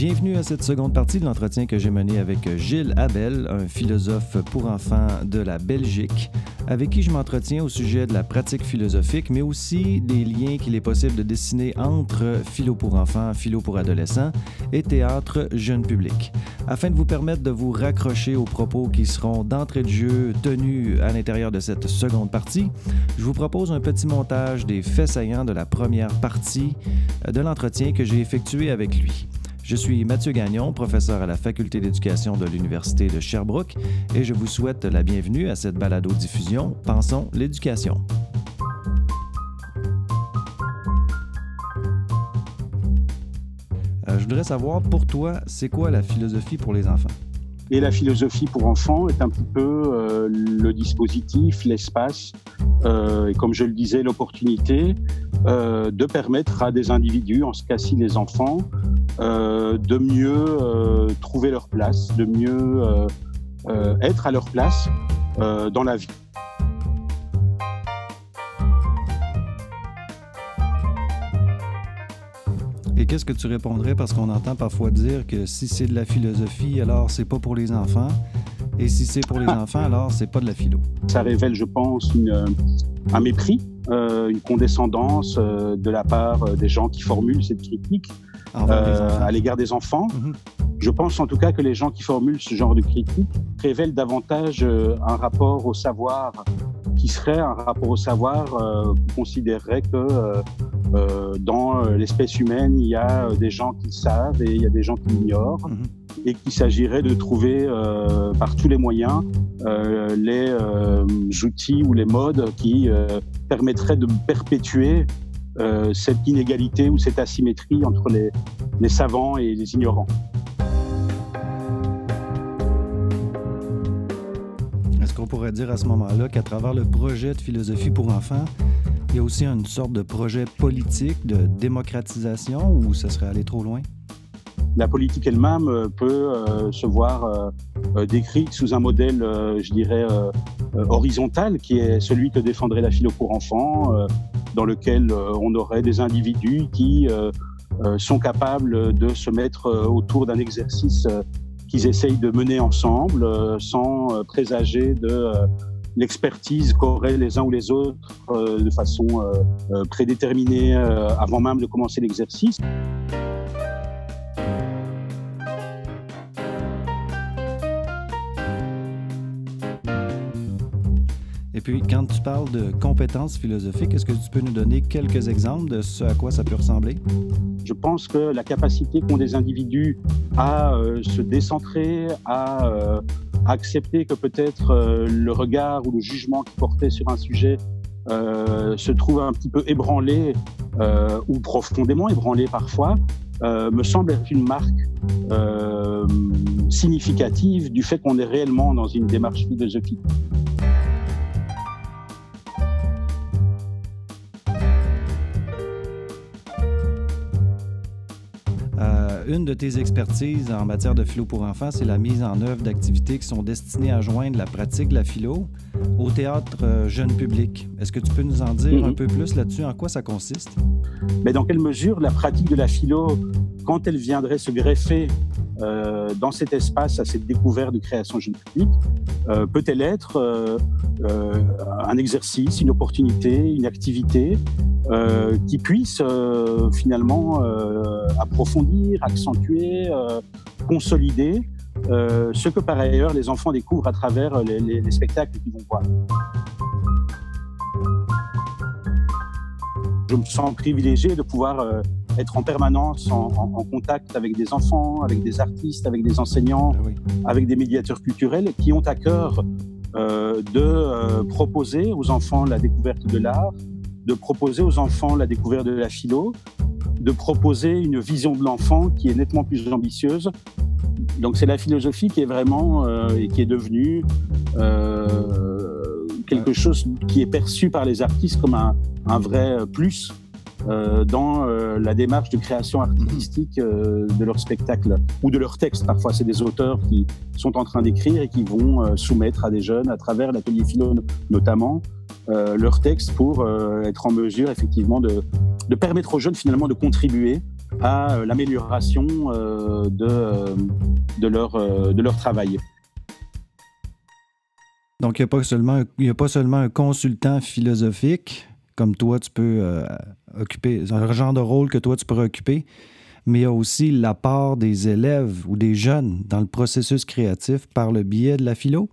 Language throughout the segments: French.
Bienvenue à cette seconde partie de l'entretien que j'ai mené avec Gilles Abel, un philosophe pour enfants de la Belgique, avec qui je m'entretiens au sujet de la pratique philosophique, mais aussi des liens qu'il est possible de dessiner entre philo pour enfants, philo pour adolescents et théâtre jeune public. Afin de vous permettre de vous raccrocher aux propos qui seront d'entrée de jeu tenus à l'intérieur de cette seconde partie, je vous propose un petit montage des faits saillants de la première partie de l'entretien que j'ai effectué avec lui. Je suis Mathieu Gagnon, professeur à la Faculté d'éducation de l'Université de Sherbrooke, et je vous souhaite la bienvenue à cette balado-diffusion Pensons l'éducation. Euh, je voudrais savoir, pour toi, c'est quoi la philosophie pour les enfants? Et la philosophie pour enfants est un petit peu euh, le dispositif, l'espace, euh, et comme je le disais, l'opportunité de permettre à des individus, en ce cas-ci les enfants, de mieux euh, trouver leur place, de mieux euh, être à leur place dans la vie. Et qu'est-ce que tu répondrais? Parce qu'on entend parfois dire que si c'est de la philosophie, alors c'est pas pour les enfants, et si c'est pour les ah. enfants, alors c'est pas de la philo. Ça révèle, je pense, un mépris, une condescendance de la part des gens qui formulent cette critique euh, à l'égard des enfants. Mhm. Je pense en tout cas que les gens qui formulent ce genre de critique révèlent davantage euh, un rapport au savoir qui serait un rapport au savoir euh, qui considérerait que euh, dans l'espèce humaine, il y a des gens qui savent et il y a des gens qui ignorent. Mhm. Et qu'il s'agirait de trouver par tous les moyens les outils ou les modes qui permettraient de perpétuer euh, cette inégalité ou cette asymétrie entre les, savants et les ignorants. Est-ce qu'on pourrait dire à ce moment-là qu'à travers le projet de philosophie pour enfants, il y a aussi une sorte de projet politique de démocratisation ou ça serait aller trop loin? La politique elle-même euh, peut euh, se voir décrite sous un modèle, je dirais, horizontal, qui est celui que défendrait la philo pour enfants, dans lequel euh, on aurait des individus qui euh, euh, sont capables de se mettre autour d'un exercice qu'ils essayent de mener ensemble sans présager de l'expertise qu'auraient les uns ou les autres de façon prédéterminée avant même de commencer l'exercice. Puis, quand tu parles de compétences philosophiques, est-ce que tu peux nous donner quelques exemples de ce à quoi ça peut ressembler? Je pense que la capacité qu'ont des individus à euh, se décentrer, à euh, accepter que peut-être euh, le regard ou le jugement qui portait sur un sujet se trouve un petit peu ébranlé ou profondément ébranlé parfois, me semble être une marque significative du fait qu'on est réellement dans une démarche philosophique. Une de tes expertises en matière de philo pour enfants, c'est la mise en œuvre d'activités qui sont destinées à joindre la pratique de la philo au théâtre euh, jeune public. Est-ce que tu peux nous en dire un mhm. peu plus là-dessus? En quoi ça consiste? Mais dans quelle mesure la pratique de la philo, quand elle viendrait se greffer euh, dans cet espace, à cette découverte de création public, euh, peut-elle être un exercice, une opportunité, une activité euh, qui puisse euh, finalement euh, approfondir, accentuer, consolider ce que par ailleurs les enfants découvrent à travers les, spectacles qu'ils vont voir? Je me sens privilégié de pouvoir être en permanence en, contact avec des enfants, avec des artistes, avec des enseignants, ah avec des médiateurs culturels qui ont à cœur de proposer aux enfants la découverte de l'art, de proposer aux enfants la découverte de la philo, de proposer une vision de l'enfant qui est nettement plus ambitieuse. Donc c'est la philosophie qui est vraiment euh, et qui est devenue euh, quelque chose qui est perçu par les artistes comme un, vrai plus euh, dans la démarche de création artistique de leur spectacle ou de leur texte. Parfois, c'est des auteurs qui sont en train d'écrire et qui vont soumettre à des jeunes, à travers l'atelier philo notamment, euh, leur texte pour euh, être en mesure effectivement de, permettre aux jeunes finalement de contribuer à l'amélioration de, de, leur, de leur travail. Donc, il n'y a, pas seulement, a pas seulement un consultant philosophique, comme toi, tu peux euh, occuper, un genre de rôle que toi, tu pourrais occuper, mais il y a aussi l'apport des élèves ou des jeunes dans le processus créatif par le biais de la philo?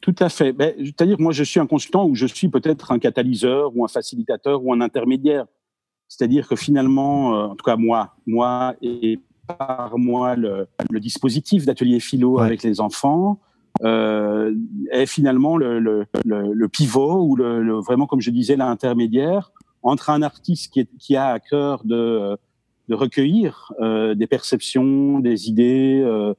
Tout à fait. Ben, C'est-à-dire, moi, je suis un consultant ou je suis peut-être un catalyseur ou un facilitateur ou un intermédiaire. C'est-à-dire que finalement, euh, en tout cas moi, moi et par moi le, dispositif d'atelier philo avec les enfants, euh, est finalement le, le, le, pivot ou le, vraiment, comme je disais, l'intermédiaire entre un artiste qui, est, qui, a à cœur de, de recueillir euh, des perceptions, des idées, euh,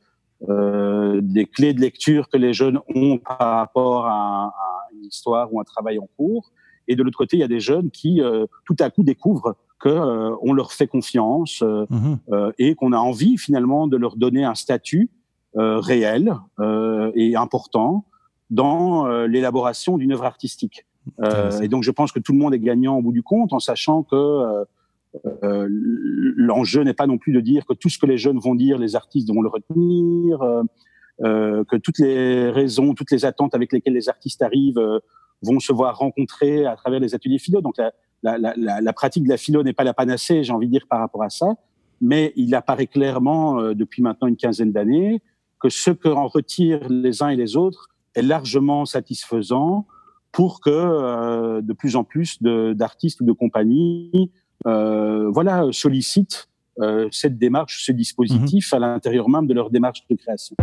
euh, des clés de lecture que les jeunes ont par rapport à, à, une histoire ou un travail en cours. Et de l'autre côté, il y a des jeunes qui, euh, tout à coup, découvrent que euh, on leur fait confiance mmh et qu'on a envie finalement de leur donner un statut euh, réel euh, et important dans euh, l'élaboration d'une œuvre artistique. et donc, je pense que tout le monde est gagnant au bout du compte en sachant que euh, l'enjeu n'est pas non plus de dire que tout ce que les jeunes vont dire, les artistes vont le retenir, euh, que toutes les raisons, toutes les attentes avec lesquelles les artistes arrivent vont se voir rencontrer à travers les ateliers philo. Donc la, la, la, la pratique de la philo n'est pas la panacée, j'ai envie de dire, par rapport à ça, mais il apparaît clairement depuis maintenant une quinzaine d'années que ce que en retirent les uns et les autres est largement satisfaisant pour que euh, de plus en plus d'artistes ou de compagnies euh, voilà, sollicitent euh, cette démarche, ce dispositif mmh à l'intérieur même de leur démarche de création.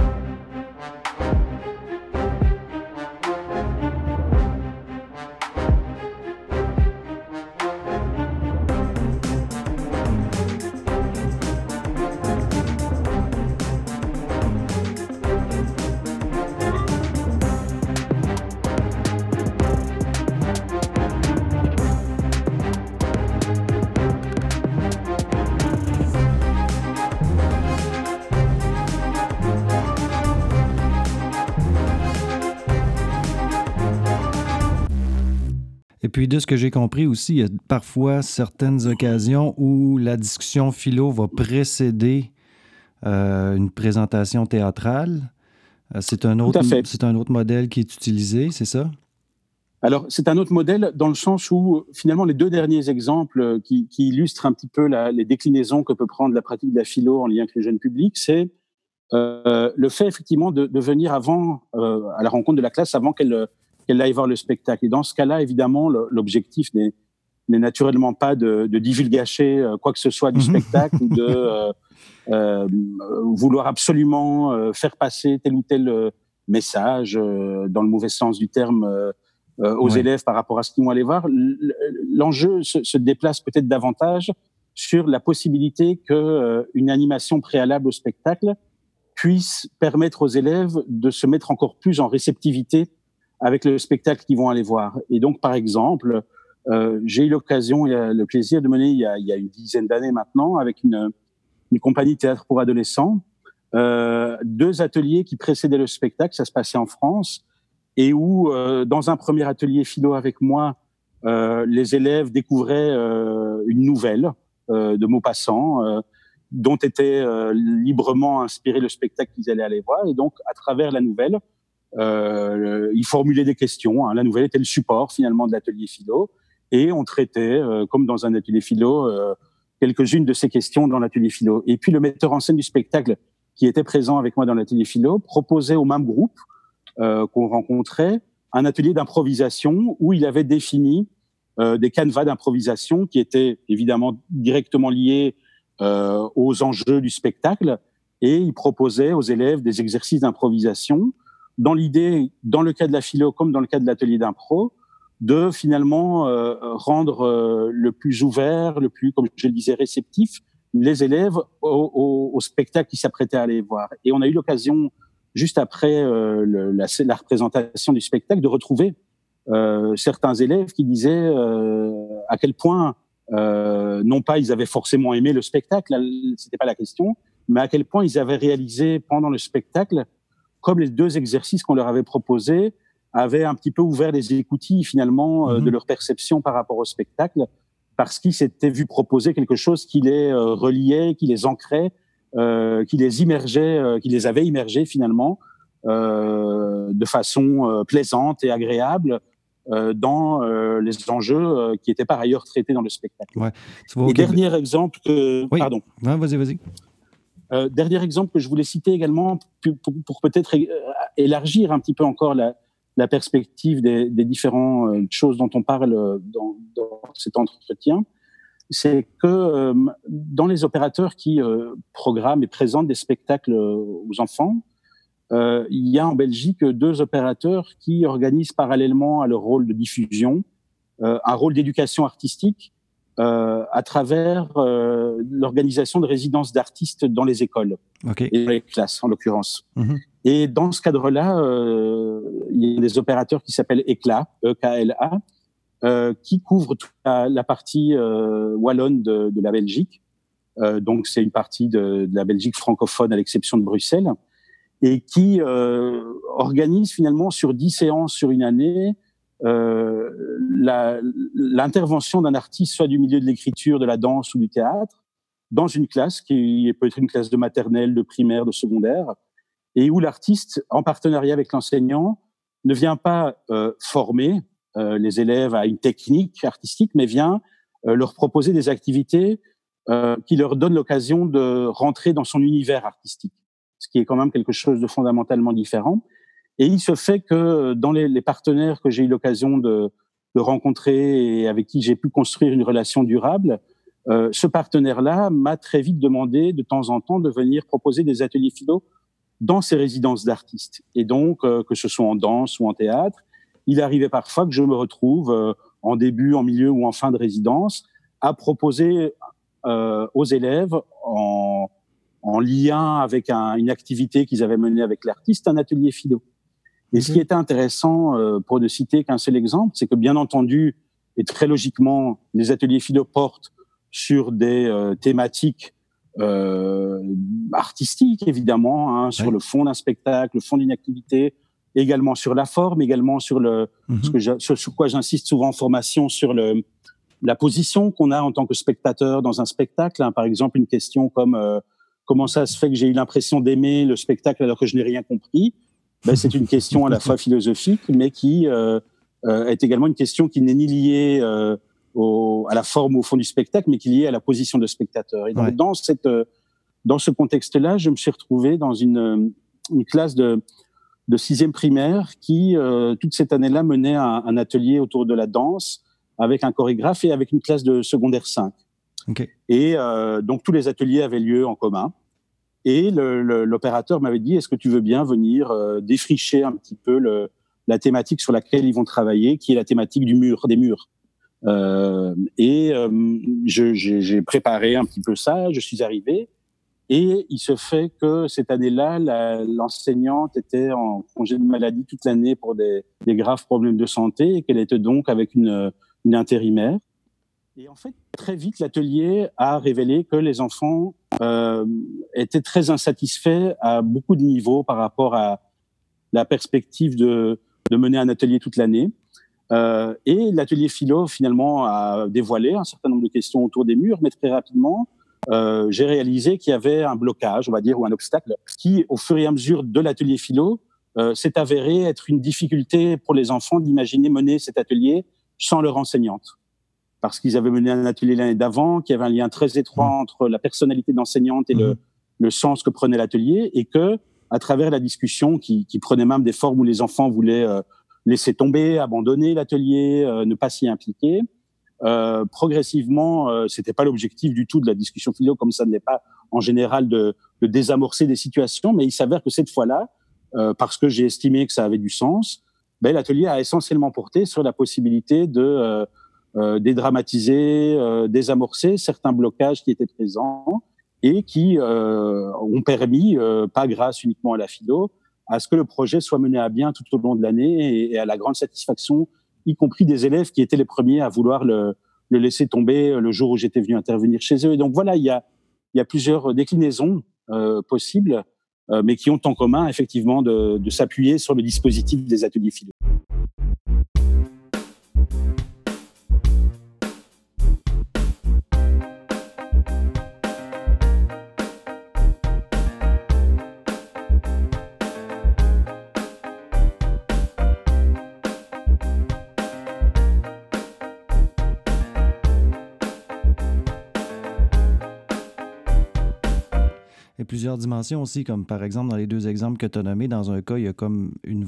Puis de ce que j'ai compris aussi, il y a parfois certaines occasions où la discussion philo va précéder euh, une présentation théâtrale. Euh, c'est un, autre, c'est un autre modèle qui est utilisé, c'est ça? Alors, c'est un autre modèle dans le sens où, finalement, les deux derniers exemples qui, illustrent un petit peu les déclinaisons que peut prendre la pratique de la philo en lien avec le jeune public, c'est euh, le fait, effectivement, de, venir avant, à la rencontre de la classe, avant qu'elle qu'elle aille voir le spectacle. Et dans ce cas-là, évidemment, l'objectif n'est naturellement pas de, de divulgacher euh, quoi que ce soit du mhm. spectacle ou de euh, euh, vouloir absolument faire passer tel ou tel message dans le mauvais sens du terme aux élèves par rapport à ce qu'ils vont aller voir. L'enjeu se, se, déplace peut-être davantage sur la possibilité que une animation préalable au spectacle puisse permettre aux élèves de se mettre encore plus en réceptivité avec le spectacle qu'ils vont aller voir. Et donc, par exemple, euh, j'ai eu l'occasion, le plaisir de mener il y a, une dizaine d'années maintenant, avec une, compagnie théâtre pour adolescents, euh, deux ateliers qui précédaient le spectacle. Ça se passait en France et où, euh, dans un premier atelier philo avec moi, les élèves découvraient une nouvelle de Maupassant dont était librement inspiré le spectacle qu'ils allaient aller voir. Et donc, à travers la nouvelle, il formulait des questions. Hein. La nouvelle était le support finalement de l'atelier philo, et on traitait, euh, comme dans un atelier philo, euh, quelques-unes de ces questions dans l'atelier philo. Et puis le metteur en scène du spectacle, qui était présent avec moi dans l'atelier philo, proposait au même groupe euh, qu'on rencontrait un atelier d'improvisation où il avait défini euh, des canevas d'improvisation qui étaient évidemment directement liés euh, aux enjeux du spectacle et il proposait aux élèves des exercices d'improvisation dans l'idée, dans le cas de la philo comme dans le cas de l'atelier d'impro, de finalement euh, rendre euh, le plus ouvert, le plus, comme je le disais, réceptif les élèves au, au, au spectacle qu'ils s'apprêtaient à aller voir. Et on a eu l'occasion, juste après euh, la, la, représentation du spectacle, de retrouver certains élèves qui disaient à quel point, non pas ils avaient forcément aimé le spectacle, c'était pas la question, mais à quel point ils avaient réalisé pendant le spectacle comme les deux exercices qu'on leur avait proposés avaient un petit peu ouvert les écoutilles finalement euh, de mhm. leur perception par rapport au spectacle, parce qu'ils s'étaient vu proposer quelque chose qui les reliait, qui les ancrait, qui les immergeait, qui les avait immergés finalement de façon plaisante et agréable dans les enjeux qui étaient par ailleurs traités dans le spectacle. Ouais. Et dernier exemple que... Pardon. vas-y, vas-y. Euh, dernier exemple que je voulais citer également pour, peut-être euh, élargir un petit peu encore la, perspective des, différentes euh, choses dont on parle dans, cet entretien, c'est que dans les opérateurs qui programment et présentent des spectacles aux enfants, il y a en Belgique deux opérateurs qui organisent parallèlement à leur rôle de diffusion un rôle d'éducation artistique euh, à travers euh, l'organisation de résidences d'artistes dans les écoles et dans les classes en l'occurrence. Mhm. Et dans ce cadre-là, euh, il y a des opérateurs qui s'appellent ECLA, E-K-L-A, euh, qui couvrent toute la, partie euh, wallonne de, de, la Belgique. donc c'est une partie de, de, la Belgique francophone à l'exception de Bruxelles et qui organise finalement sur dix séances sur une année l'intervention d'un artiste, soit du milieu de l'écriture, de la danse ou du théâtre, dans une classe qui peut être une classe de maternelle, de primaire, de secondaire, et où l'artiste, en partenariat avec l'enseignant, ne vient pas euh, former euh, les élèves à une technique artistique, mais vient euh, leur proposer des activités euh, qui leur donnent l'occasion de rentrer dans son univers artistique, ce qui est quand même quelque chose de fondamentalement différent. Et il se fait que dans les, partenaires que j'ai eu l'occasion de, rencontrer et avec qui j'ai pu construire une relation durable, euh, ce partenaire-là m'a très vite demandé de temps en temps de venir proposer des ateliers philo dans ses résidences d'artistes. Et donc, euh, que ce soit en danse ou en théâtre, il arrivait parfois que je me retrouve euh, en début, en milieu ou en fin de résidence à proposer aux élèves en, en lien avec un, une activité qu'ils avaient menée avec l'artiste, un atelier philo. Et ce qui était intéressant, euh, pour ne citer qu'un seul exemple, c'est que bien entendu, et très logiquement, les ateliers philo portent sur des euh, thématiques euh, artistiques, évidemment, hein, sur le fond d'un spectacle, le fond d'une activité, également sur la forme, également sur le, mhm. ce que sur, sur, quoi j'insiste souvent en formation, sur le, la position qu'on a en tant que spectateur dans un spectacle. Hein. par exemple, une question comme euh, comment ça se fait que j'ai eu l'impression d'aimer le spectacle alors que je n'ai rien compris? Ben, c'est une question à la fois philosophique, mais qui euh, euh, est également une question qui n'est ni liée euh, au, à la forme au fond du spectacle, mais qui est liée à la position de spectateur. Et donc, dans cette euh, dans ce contexte-là, je me suis retrouvé dans une, une classe de, de sixième primaire qui, euh, toute cette année-là, menait un, un, atelier autour de la danse avec un chorégraphe et avec une classe de secondaire 5. Okay. Et euh, donc, tous les ateliers avaient lieu en commun. Et l'opérateur m'avait dit, est-ce que tu veux bien venir euh, défricher un petit peu le, la thématique sur laquelle ils vont travailler, qui est la thématique du mur, des murs. Euh, et euh, j'ai préparé un petit peu ça, je suis arrivé, et il se fait que cette année-là, l'enseignante était en congé de maladie toute l'année pour des, des, graves problèmes de santé, et qu'elle était donc avec une, une intérimaire. Et en fait, très vite, l'atelier a révélé que les enfants euh, étaient très insatisfaits à beaucoup de niveaux par rapport à la perspective de, de mener un atelier toute l'année. Euh, et l'atelier philo, finalement, a dévoilé un certain nombre de questions autour des murs, mais très rapidement, euh, j'ai réalisé qu'il y avait un blocage, on va dire, ou un obstacle, qui, au fur et à mesure de l'atelier philo, euh, s'est avéré être une difficulté pour les enfants d'imaginer mener cet atelier sans leur enseignante parce qu'ils avaient mené un atelier l'année d'avant, qu'il y avait un lien très étroit mmh. entre la personnalité d'enseignante et le, mmh. le, sens que prenait l'atelier, et que, à travers la discussion, qui, qui, prenait même des formes où les enfants voulaient euh, laisser tomber, abandonner l'atelier, euh, ne pas s'y impliquer, euh, progressivement, euh, c'était pas l'objectif du tout de la discussion philo, comme ça n'est pas en général de, de, désamorcer des situations, mais il s'avère que cette fois-là, euh, parce que j'ai estimé que ça avait du sens, ben, l'atelier a essentiellement porté sur la possibilité de euh, dédramatiser, euh, désamorcer certains blocages qui étaient présents et qui euh, ont permis, pas grâce uniquement à la philo, à ce que le projet soit mené à bien tout au long de l'année et, à la grande satisfaction, y compris des élèves qui étaient les premiers à vouloir le, le laisser tomber le jour où j'étais venu intervenir chez eux. Et donc voilà, il y a, y a plusieurs déclinaisons euh, possibles, euh, mais qui ont en commun effectivement de, de s'appuyer sur le dispositif des ateliers philo. Plusieurs dimensions aussi, comme par exemple dans les deux exemples que tu as nommés, dans un cas, il y a comme une,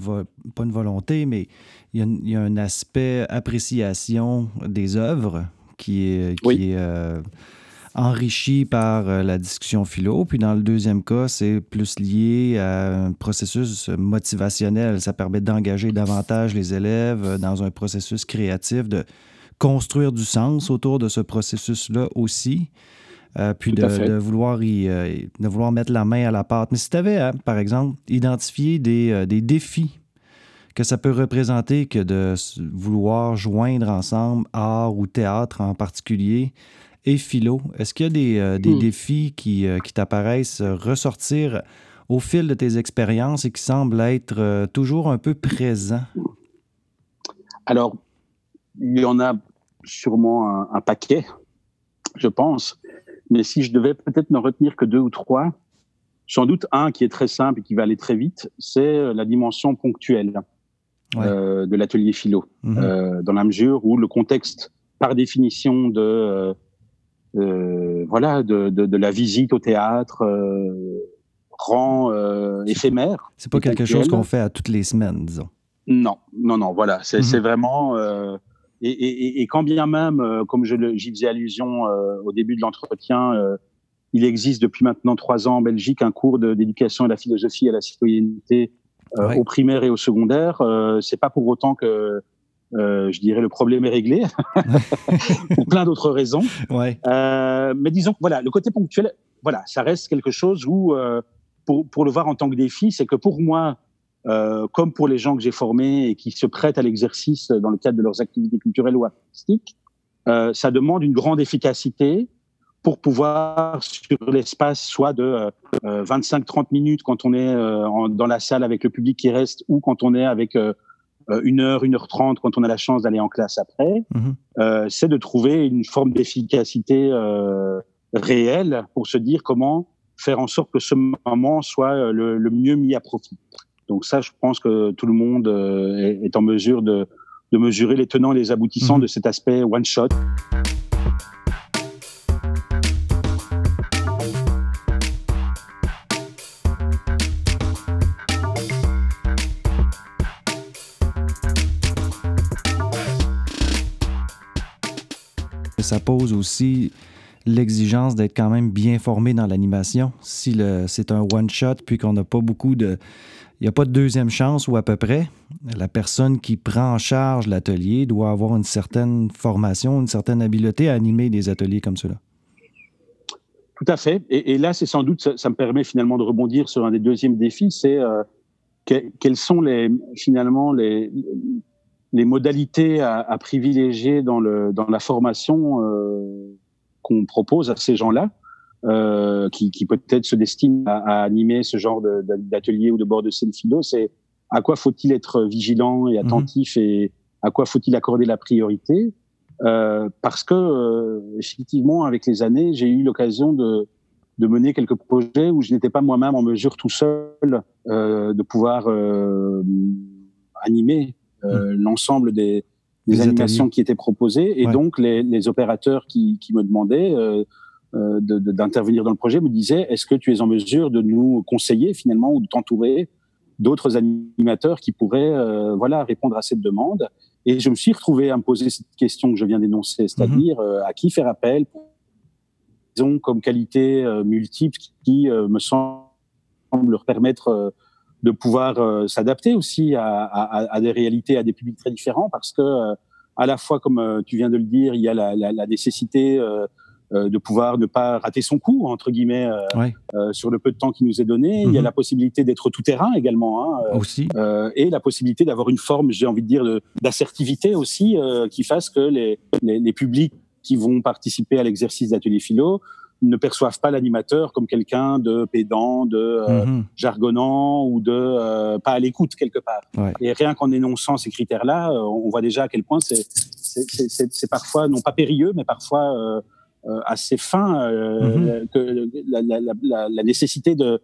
pas une volonté, mais il y a, un aspect appréciation des œuvres qui est, qui est euh, enrichi par euh, la discussion philo. Puis dans le deuxième cas, c'est plus lié à un processus motivationnel. Ça permet d'engager davantage les élèves dans un processus créatif, de construire du sens autour de ce processus-là aussi. Euh, puis de, vouloir euh, de vouloir mettre la main à la pâte. Mais si tu avais, par exemple, identifié des, euh, des, défis que ça peut représenter que de vouloir joindre ensemble art ou théâtre en particulier et philo, est-ce qu'il y a des, des hmm. défis qui, qui t'apparaissent ressortir au fil de tes expériences et qui semblent être toujours un peu présents? Alors, il y en a sûrement un, un paquet, je pense. Mais si je devais peut-être n'en retenir que deux ou trois, sans doute un qui est très simple et qui va aller très vite, c'est euh, la dimension ponctuelle euh, de l'atelier philo, mhm. euh, dans la mesure où le contexte, par définition de euh, voilà de, de, de, la visite au théâtre rend éphémère. C'est pas quelque chose qu'on fait à toutes les semaines, disons. Non, non, non. Voilà, c'est mhm. vraiment et, quand bien même, euh, comme j'y faisais allusion euh, au début de l'entretien, euh, il existe depuis maintenant trois ans en Belgique un cours d'éducation à la philosophie et à la citoyenneté au primaire et au secondaire. c'est pas pour autant que je dirais le problème est réglé pour plein d'autres raisons. Ouais. mais disons voilà, le côté ponctuel, voilà, ça reste quelque chose où pour, pour le voir en tant que défi, c'est que pour moi, euh, comme pour les gens que j'ai formés et qui se prêtent à l'exercice dans le cadre de leurs activités culturelles ou artistiques, euh, ça demande une grande efficacité pour pouvoir, sur l'espace, soit de 25-30 euh, minutes quand on est dans la salle avec le public qui reste, ou quand on est avec une heure, une heure trente quand on a la chance d'aller en classe après, mmh c'est de trouver une forme d'efficacité réelle pour se dire comment faire en sorte que ce moment soit le, le mieux mis à profit. Donc ça, je pense que tout le monde euh, est en mesure de, mesurer les tenants et les aboutissants mhm. de cet aspect one shot. Ça pose aussi l'exigence d'être quand même bien formé dans l'animation. Si c'est un one-shot, puis qu'on n'a pas beaucoup de, il n'y a pas de deuxième chance ou à peu près. La personne qui prend en charge l'atelier doit avoir une certaine formation, une certaine habileté à animer des ateliers comme cela. Tout à fait. Et, là, c'est sans doute, ça, me permet finalement de rebondir sur un des deuxièmes défis, c'est euh, quelles sont les, finalement les, modalités à, privilégier dans, le, dans la formation euh, qu'on propose à ces gens-là. Euh, qui, qui peut-être se destinent à, animer ce genre d'atelier ou de bord de scène philo, c'est à quoi faut-il être vigilant et attentif mhm. et à quoi faut-il accorder la priorité? Euh, Parce que euh, effectivement, avec les années, j'ai eu l'occasion de, de mener quelques projets où je n'étais pas moi-même en mesure tout seul euh, de pouvoir euh, animer euh, mhm. l'ensemble des, des, animations qui étaient proposées et donc les, les opérateurs qui, qui me demandaient euh, d'intervenir dans le projet me disait est-ce que tu es en mesure de nous conseiller finalement ou de t'entourer d'autres animateurs qui pourraient euh, voilà répondre à cette demande? Et je me suis retrouvé à me poser cette question que je viens d'énoncer c'est-à-dire mhm. euh, à qui faire appel ont comme qualité multiple qui me semble leur permettre de pouvoir s'adapter aussi à, à, à, des réalités, à des publics très différents, parce que à la fois, comme tu viens de le dire, il y a la, la, la nécessité euh, de pouvoir ne pas rater son coup entre guillemets euh, euh, sur le peu de temps qui nous est donné. Il y a mhm. la possibilité d'être tout terrain également, hein, aussi, et la possibilité d'avoir une forme, j'ai envie de dire, d'assertivité aussi, qui fasse que les, les, les, publics qui vont participer à l'exercice d'atelier philo ne perçoivent pas l'animateur comme quelqu'un de pédant, de mhm. jargonnant ou de pas à l'écoute quelque part. Et rien qu'en énonçant ces critères-là, on voit déjà à quel point c'est parfois non pas périlleux, mais parfois euh, assez fin euh, mhm. que la, la, la, nécessité de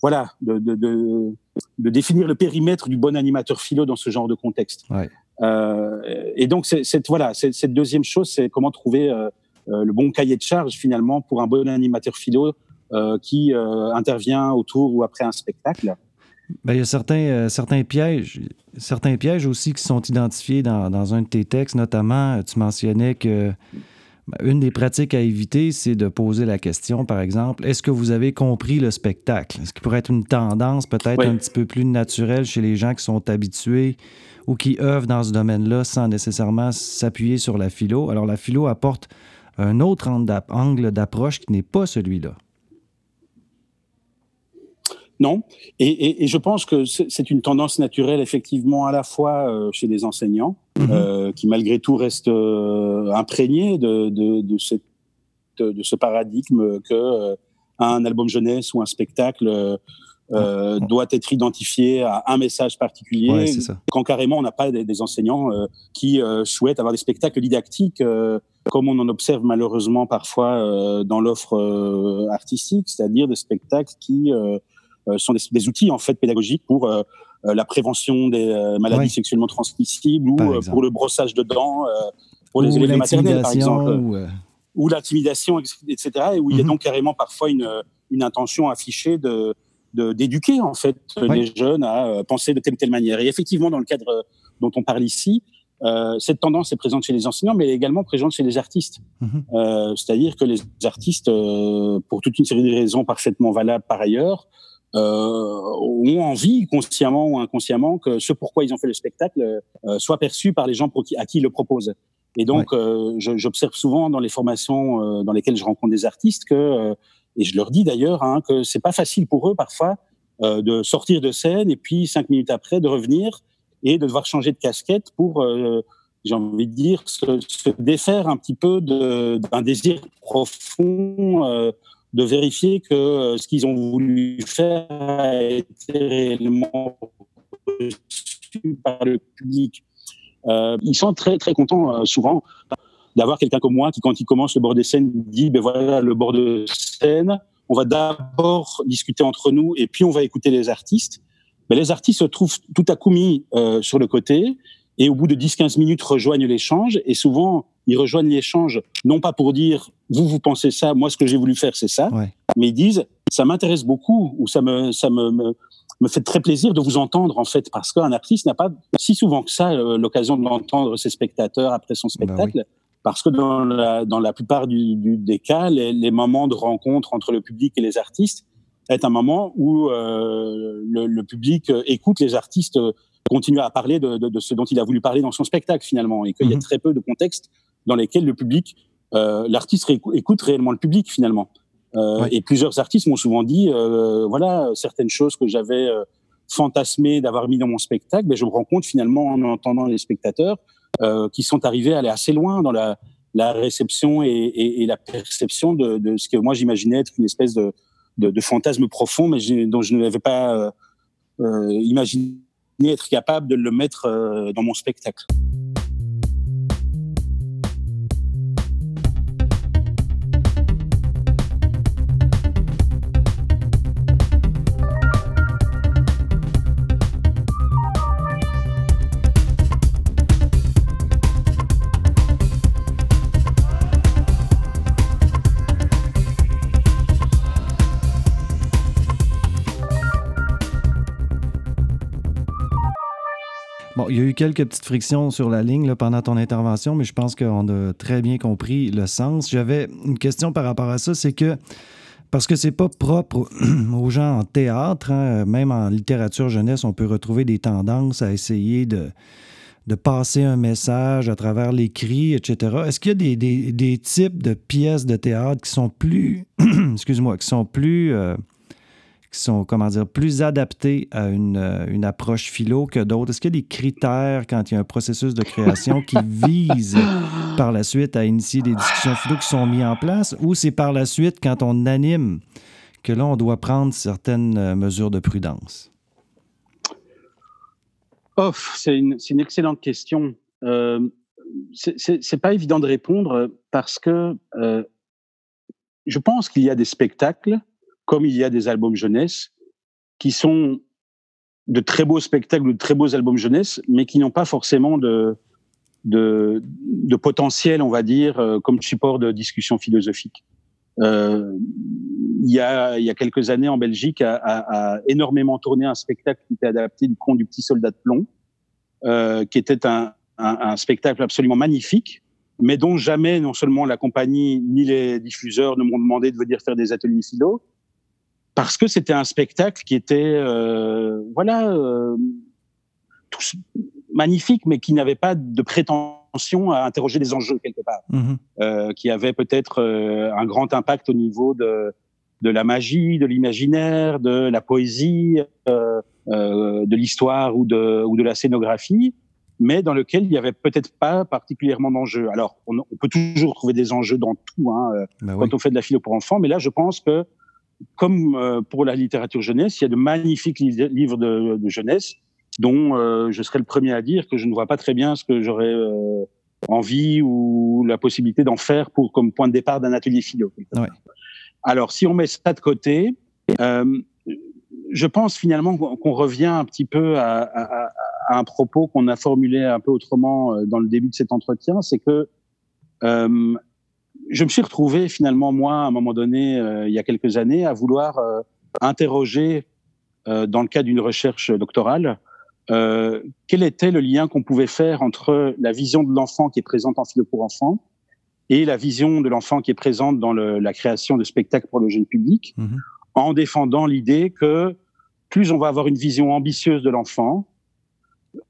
voilà de, de, de, de, définir le périmètre du bon animateur philo dans ce genre de contexte. Ouais. Euh, et donc cette voilà cette, deuxième chose, c'est comment trouver euh, le bon cahier de charge finalement pour un bon animateur philo qui intervient autour ou après un spectacle. Ben, il y a certains, certains pièges, certains pièges aussi qui sont identifiés dans, dans, un de tes textes, notamment, tu mentionnais que une des pratiques à éviter, c'est de poser la question, par exemple, est-ce que vous avez compris le spectacle? Ce qui pourrait être une tendance peut-être un petit peu plus naturelle chez les gens qui sont habitués ou qui œuvrent dans ce domaine-là sans nécessairement s'appuyer sur la philo? Alors la philo apporte un autre angle d'approche qui n'est pas celui-là. Non, et, je pense que c'est une tendance naturelle effectivement à la fois euh, chez les enseignants, mhm. euh, qui malgré tout restent euh, imprégnés de, de, de, ce paradigme que un album jeunesse ou un spectacle doit être identifié à un message particulier, quand carrément on n'a pas des, enseignants qui souhaitent avoir des spectacles didactiques, comme on en observe malheureusement parfois dans l'offre artistique, c'est-à-dire des spectacles qui sont des, outils en fait pédagogiques pour euh, euh, la prévention des maladies sexuellement transmissibles ou pour le brossage de dents pour les élèves maternels par exemple ou, l'intimidation etc et où il y a mhm. donc carrément parfois une, une intention affichée de d'éduquer en fait les jeunes à penser de telle ou telle manière. Et effectivement, dans le cadre dont on parle ici, cette tendance est présente chez les enseignants, mais également présente chez les artistes. Mhm. C'est-à-dire que les artistes, pour toute une série de raisons parfaitement valables par ailleurs, euh, ont envie, consciemment ou inconsciemment, que ce pourquoi ils ont fait le spectacle euh, soit perçu par les gens pour qui, à qui ils le proposent. Et donc, euh, j'observe souvent dans les formations dans lesquelles je rencontre des artistes que, et je leur dis d'ailleurs, hein, que c'est pas facile pour eux parfois de sortir de scène et puis cinq minutes après de revenir et de devoir changer de casquette pour, j'ai envie de dire, se, se, défaire un petit peu d'un désir profond de vérifier que euh, ce qu'ils ont voulu faire a été réellement reçu par le public. Euh, ils sont très très contents euh, souvent d'avoir quelqu'un comme moi qui, quand il commence le bord des scènes, dit ben voilà le bord de scène. On va d'abord discuter entre nous et puis on va écouter les artistes. Mais les artistes se trouvent tout à coup mis sur le côté et au bout de 10-15 minutes rejoignent l'échange et souvent ils rejoignent l'échange non pas pour dire vous vous pensez ça, moi ce que j'ai voulu faire c'est ça, mais ils disent ça m'intéresse beaucoup ou ça me ça me, me, fait très plaisir de vous entendre en fait parce qu'un artiste n'a pas si souvent que ça euh, l'occasion de l'entendre ses spectateurs après son bah spectacle. Parce que dans la, dans la plupart du, des cas, les, les, moments de rencontre entre le public et les artistes est un moment où euh, le, le, public écoute les artistes continuer à parler de, de, de, ce dont il a voulu parler dans son spectacle finalement, et qu'il y a mhm. très peu de contextes dans lesquels le public, euh, l'artiste écoute réellement le public finalement. Euh, Et plusieurs artistes m'ont souvent dit, euh, voilà, certaines choses que j'avais fantasmées d'avoir mis dans mon spectacle, mais ben, je me rends compte finalement en entendant les spectateurs euh, qui sont arrivés à aller assez loin dans la, la réception et, et, et, la perception de, de ce que moi j'imaginais être une espèce de, de, de fantasme profond, mais dont je n'avais pas euh, imaginé être capable de le mettre dans mon spectacle. Quelques petites frictions sur la ligne pendant ton intervention, mais je pense qu'on a très bien compris le sens. J'avais une question par rapport à ça, c'est que parce que c'est pas propre aux gens en théâtre, hein, même en littérature jeunesse, on peut retrouver des tendances à essayer de, de passer un message à travers l'écrit, etc. Est-ce qu'il y a des, des, types de pièces de théâtre qui sont plus, excuse-moi, qui sont plus euh, qui sont, comment dire, plus adaptés à une, euh, une approche philo que d'autres? Est-ce qu'il y a des critères quand il y a un processus de création qui vise par la suite à initier des discussions philo qui sont mis en place ou c'est par la suite, quand on anime, que là, on doit prendre certaines euh, mesures de prudence? Oh, c'est une, une, excellente question. Euh, c'est pas évident de répondre parce que euh, je pense qu'il y a des spectacles comme il y a des albums jeunesse qui sont de très beaux spectacles de très beaux albums jeunesse, mais qui n'ont pas forcément de, de, de, potentiel, on va dire, euh, comme support de discussion philosophique. Euh, il, y a, y a quelques années en Belgique, a, a, énormément tourné un spectacle qui était adapté du conte du petit soldat de plomb, euh, qui était un, un, un, spectacle absolument magnifique, mais dont jamais, non seulement la compagnie ni les diffuseurs ne m'ont demandé de venir faire des ateliers philo, parce que c'était un spectacle qui était, euh, voilà, euh, magnifique, mais qui n'avait pas de prétention à interroger des enjeux quelque part, mmh euh, qui avait peut-être euh, un grand impact au niveau de, de la magie, de l'imaginaire, de la poésie, euh, euh, de l'histoire ou de, ou de la scénographie, mais dans lequel il n'y avait peut-être pas particulièrement d'enjeux. Alors, on, on, peut toujours trouver des enjeux dans tout hein, bah quand on fait de la philo pour enfants, mais là, je pense que comme euh, pour la littérature jeunesse, il y a de magnifiques livres de, de jeunesse dont euh, je serais le premier à dire que je ne vois pas très bien ce que j'aurais euh, envie ou la possibilité d'en faire pour comme point de départ d'un atelier philo. Ouais. Alors, si on met ça de côté, euh, je pense finalement qu'on revient un petit peu à, à, à un propos qu'on a formulé un peu autrement euh, dans le début de cet entretien, c'est que euh, je me suis retrouvé finalement moi à un moment donné, euh, il y a quelques années, à vouloir interroger dans le cadre d'une recherche doctorale euh, quel était le lien qu'on pouvait faire entre la vision de l'enfant qui est présente en philo pour enfants et la vision de l'enfant qui est présente dans le, la création de spectacles pour le jeune public, mmh. en défendant l'idée que plus on va avoir une vision ambitieuse de l'enfant,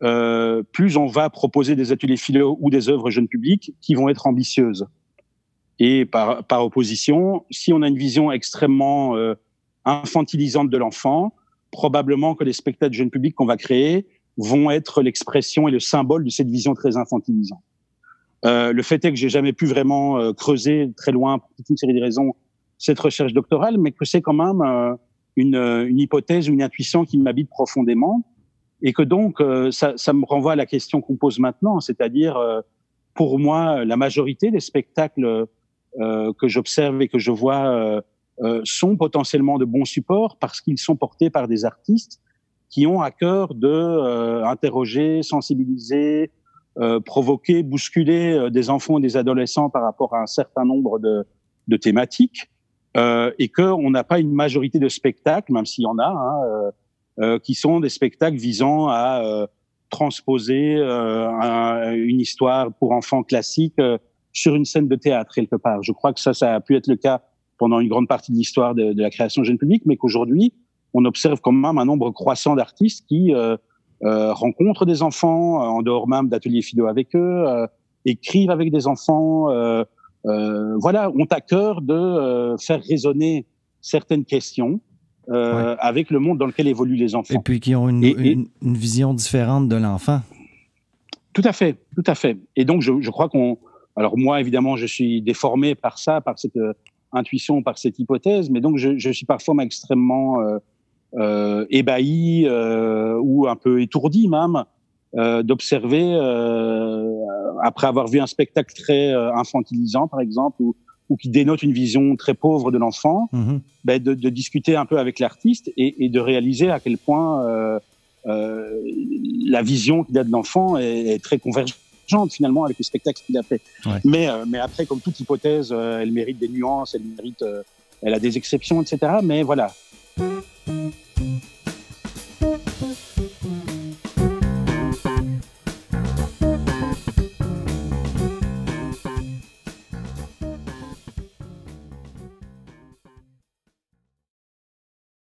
euh, plus on va proposer des ateliers philo ou des œuvres jeunes publics qui vont être ambitieuses. Et par, par opposition, si on a une vision extrêmement euh, infantilisante de l'enfant, probablement que les spectacles jeunes publics qu'on va créer vont être l'expression et le symbole de cette vision très infantilisante. Euh, le fait est que j'ai jamais pu vraiment euh, creuser très loin pour toute une série de raisons cette recherche doctorale, mais que c'est quand même euh, une, une, hypothèse ou une intuition qui m'habite profondément et que donc euh, ça, ça, me renvoie à la question qu'on pose maintenant, c'est-à-dire euh, pour moi la majorité des spectacles que j'observe et que je vois euh, sont potentiellement de bons supports parce qu'ils sont portés par des artistes qui ont à cœur de euh, interroger, sensibiliser, euh, provoquer, bousculer euh, des enfants et des adolescents par rapport à un certain nombre de, de thématiques, et qu'on n'a pas une majorité de spectacles, même s'il y en a, hein, qui sont des spectacles visant à transposer un, une histoire pour enfants classique sur une scène de théâtre quelque part. Je crois que ça, ça a pu être le cas pendant une grande partie de l'histoire de, de, la création jeune public, mais qu'aujourd'hui, on observe quand même un nombre croissant d'artistes qui euh, euh, rencontrent des enfants, euh, en dehors même d'ateliers philo avec eux, euh, écrivent avec des enfants, euh, voilà, ont à cœur de faire résonner certaines questions ouais. avec le monde dans lequel évoluent les enfants. Et puis qui ont une, et, et, une, une vision différente de l'enfant. Tout à fait, tout à fait. Et donc, je, je crois qu'on... Alors moi, évidemment, je suis déformé par ça, par cette intuition par cette hypothèse, mais donc je, je suis parfois extrêmement euh, euh, ébahi euh, ou un peu étourdi même euh, d'observer, euh, après avoir vu un spectacle très euh, infantilisant par exemple, ou, ou, qui dénote une vision très pauvre de l'enfant, mm -hmm. ben de, de, discuter un peu avec l'artiste et, et, de réaliser à quel point la vision qu'il a de l'enfant est, est très convergente Finalement avec le spectacle qu'il a fait. Euh, mais, après, comme toute hypothèse, euh, elle mérite des nuances, elle mérite, euh, elle a des exceptions, etc. Mais voilà.